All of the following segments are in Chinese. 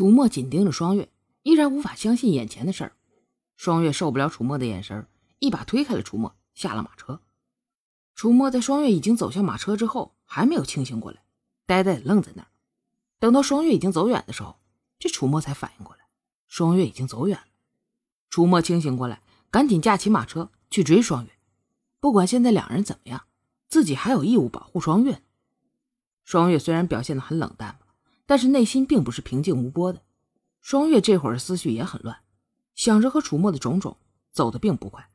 楚墨紧盯着双月，依然无法相信眼前的事儿。双月受不了楚墨的眼神，一把推开了楚墨，下了马车。楚墨在双月已经走向马车之后，还没有清醒过来，呆呆的愣在那儿。等到双月已经走远的时候，这楚墨才反应过来，双月已经走远了。楚墨清醒过来，赶紧驾起马车去追双月。不管现在两人怎么样，自己还有义务保护双月。双月虽然表现的很冷淡但是内心并不是平静无波的。双月这会儿思绪也很乱，想着和楚墨的种种，走得并不快。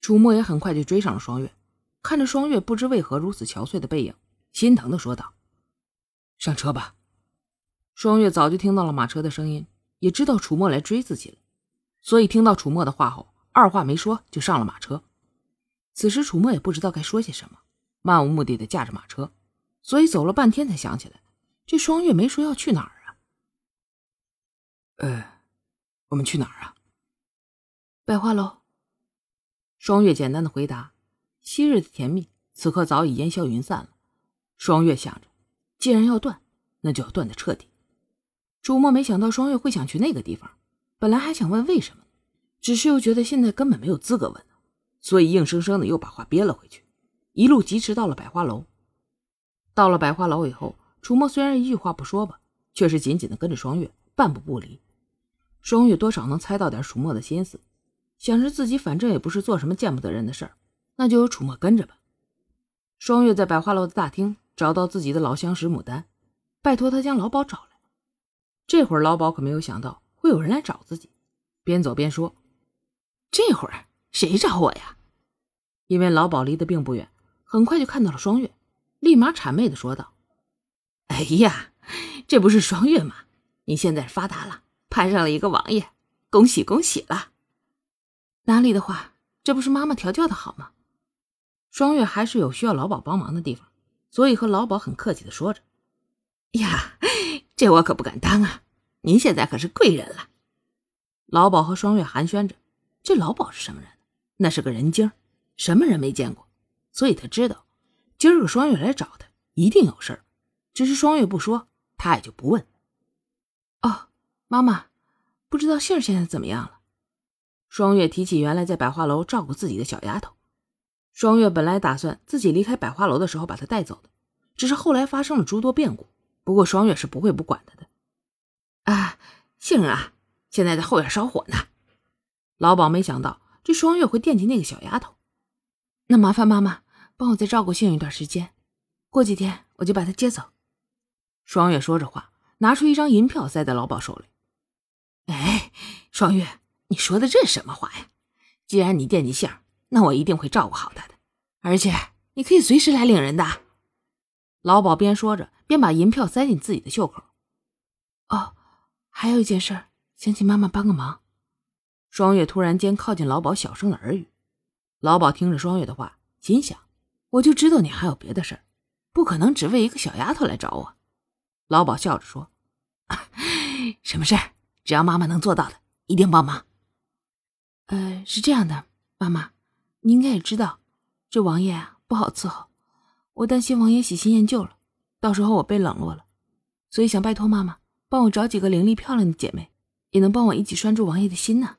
楚墨也很快就追上了双月，看着双月不知为何如此憔悴的背影，心疼的说道：“上车吧。”双月早就听到了马车的声音，也知道楚墨来追自己了，所以听到楚墨的话后，二话没说就上了马车。此时楚墨也不知道该说些什么，漫无目的的驾着马车，所以走了半天才想起来，这双月没说要去哪儿啊？呃，我们去哪儿啊？百花楼。双月简单的回答。昔日的甜蜜，此刻早已烟消云散了。双月想着，既然要断，那就要断的彻底。朱墨没想到双月会想去那个地方，本来还想问为什么，只是又觉得现在根本没有资格问。所以硬生生的又把话憋了回去，一路疾驰到了百花楼。到了百花楼以后，楚墨虽然一句话不说吧，却是紧紧的跟着双月，半步不离。双月多少能猜到点楚墨的心思，想着自己反正也不是做什么见不得人的事儿，那就由楚墨跟着吧。双月在百花楼的大厅找到自己的老相识牡丹，拜托他将老鸨找来。这会儿老鸨可没有想到会有人来找自己，边走边说：“这会儿。”谁找我呀？因为老鸨离得并不远，很快就看到了双月，立马谄媚的说道：“哎呀，这不是双月吗？你现在发达了，攀上了一个王爷，恭喜恭喜了！哪里的话，这不是妈妈调教的好吗？”双月还是有需要老鸨帮忙的地方，所以和老鸨很客气的说着：“呀，这我可不敢当啊！您现在可是贵人了。”老鸨和双月寒暄着，这老鸨是什么人？那是个人精，什么人没见过，所以他知道今儿个双月来找他一定有事儿，只是双月不说，他也就不问。哦，妈妈，不知道杏儿现在怎么样了？双月提起原来在百花楼照顾自己的小丫头，双月本来打算自己离开百花楼的时候把她带走的，只是后来发生了诸多变故。不过双月是不会不管她的。啊，杏儿啊，现在在后院烧火呢。老鸨没想到。这双月会惦记那个小丫头，那麻烦妈妈帮我再照顾杏儿一段时间，过几天我就把她接走。双月说着话，拿出一张银票塞在老鸨手里。哎，双月，你说的这什么话呀？既然你惦记杏儿，那我一定会照顾好她的，而且你可以随时来领人的。老鸨边说着，边把银票塞进自己的袖口。哦，还有一件事，想请妈妈帮个忙。双月突然间靠近老鸨，小声的耳语。老鸨听着双月的话，心想：“我就知道你还有别的事儿，不可能只为一个小丫头来找我。”老鸨笑着说：“ 什么事儿？只要妈妈能做到的，一定帮忙。”呃，是这样的，妈妈，你应该也知道，这王爷啊不好伺候，我担心王爷喜新厌旧了，到时候我被冷落了，所以想拜托妈妈帮我找几个伶俐漂亮的姐妹，也能帮我一起拴住王爷的心呢。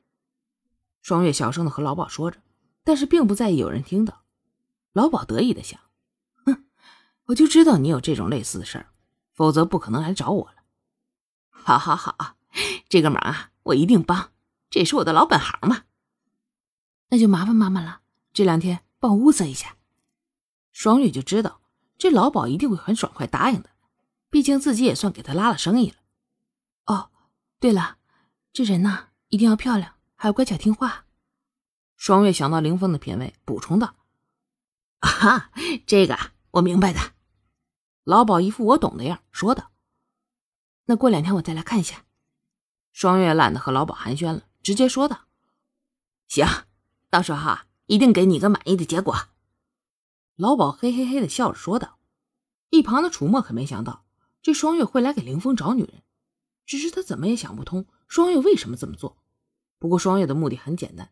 双月小声的和老鸨说着，但是并不在意有人听到。老鸨得意的想：“哼，我就知道你有这种类似的事儿，否则不可能来找我了。”好好好，这个忙啊，我一定帮，这也是我的老本行嘛。那就麻烦妈妈了，这两天帮我物色一下。双月就知道这老鸨一定会很爽快答应的，毕竟自己也算给他拉了生意了。哦，对了，这人呢一定要漂亮。还要乖巧听话。双月想到凌风的品味，补充道：“啊，这个我明白的。”老鸨一副我懂的样，说道：“那过两天我再来看一下。”双月懒得和老鸨寒暄了，直接说道：“行，到时候哈，一定给你个满意的结果。”老鸨嘿嘿嘿的笑着说道。一旁的楚墨可没想到，这双月会来给凌峰找女人，只是他怎么也想不通，双月为什么这么做。不过双月的目的很简单，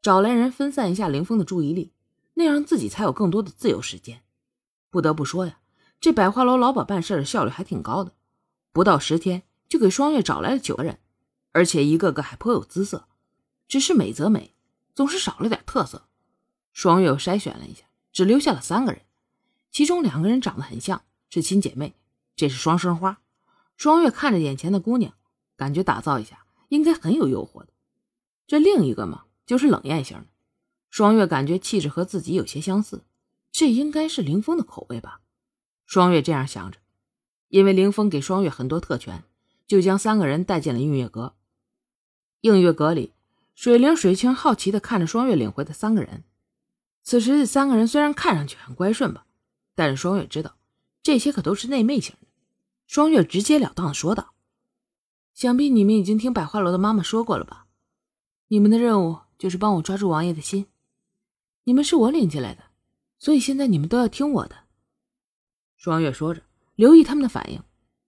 找来人分散一下凌峰的注意力，那样自己才有更多的自由时间。不得不说呀，这百花楼老板办事的效率还挺高的，不到十天就给双月找来了九个人，而且一个个还颇有姿色，只是美则美，总是少了点特色。双月又筛选了一下，只留下了三个人，其中两个人长得很像，是亲姐妹，这是双生花。双月看着眼前的姑娘，感觉打造一下应该很有诱惑的。这另一个嘛，就是冷艳型的。双月感觉气质和自己有些相似，这应该是林峰的口味吧？双月这样想着。因为林峰给双月很多特权，就将三个人带进了映月阁。映月阁里，水灵、水清好奇地看着双月领回的三个人。此时，这三个人虽然看上去很乖顺吧，但是双月知道，这些可都是内妹型的。双月直截了当地说道：“想必你们已经听百花楼的妈妈说过了吧？你们的任务就是帮我抓住王爷的心。你们是我领进来的，所以现在你们都要听我的。”双月说着。留意他们的反应，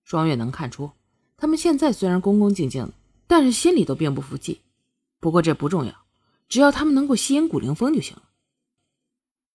双月能看出，他们现在虽然恭恭敬敬的，但是心里都并不服气。不过这不重要，只要他们能够吸引古灵风就行了。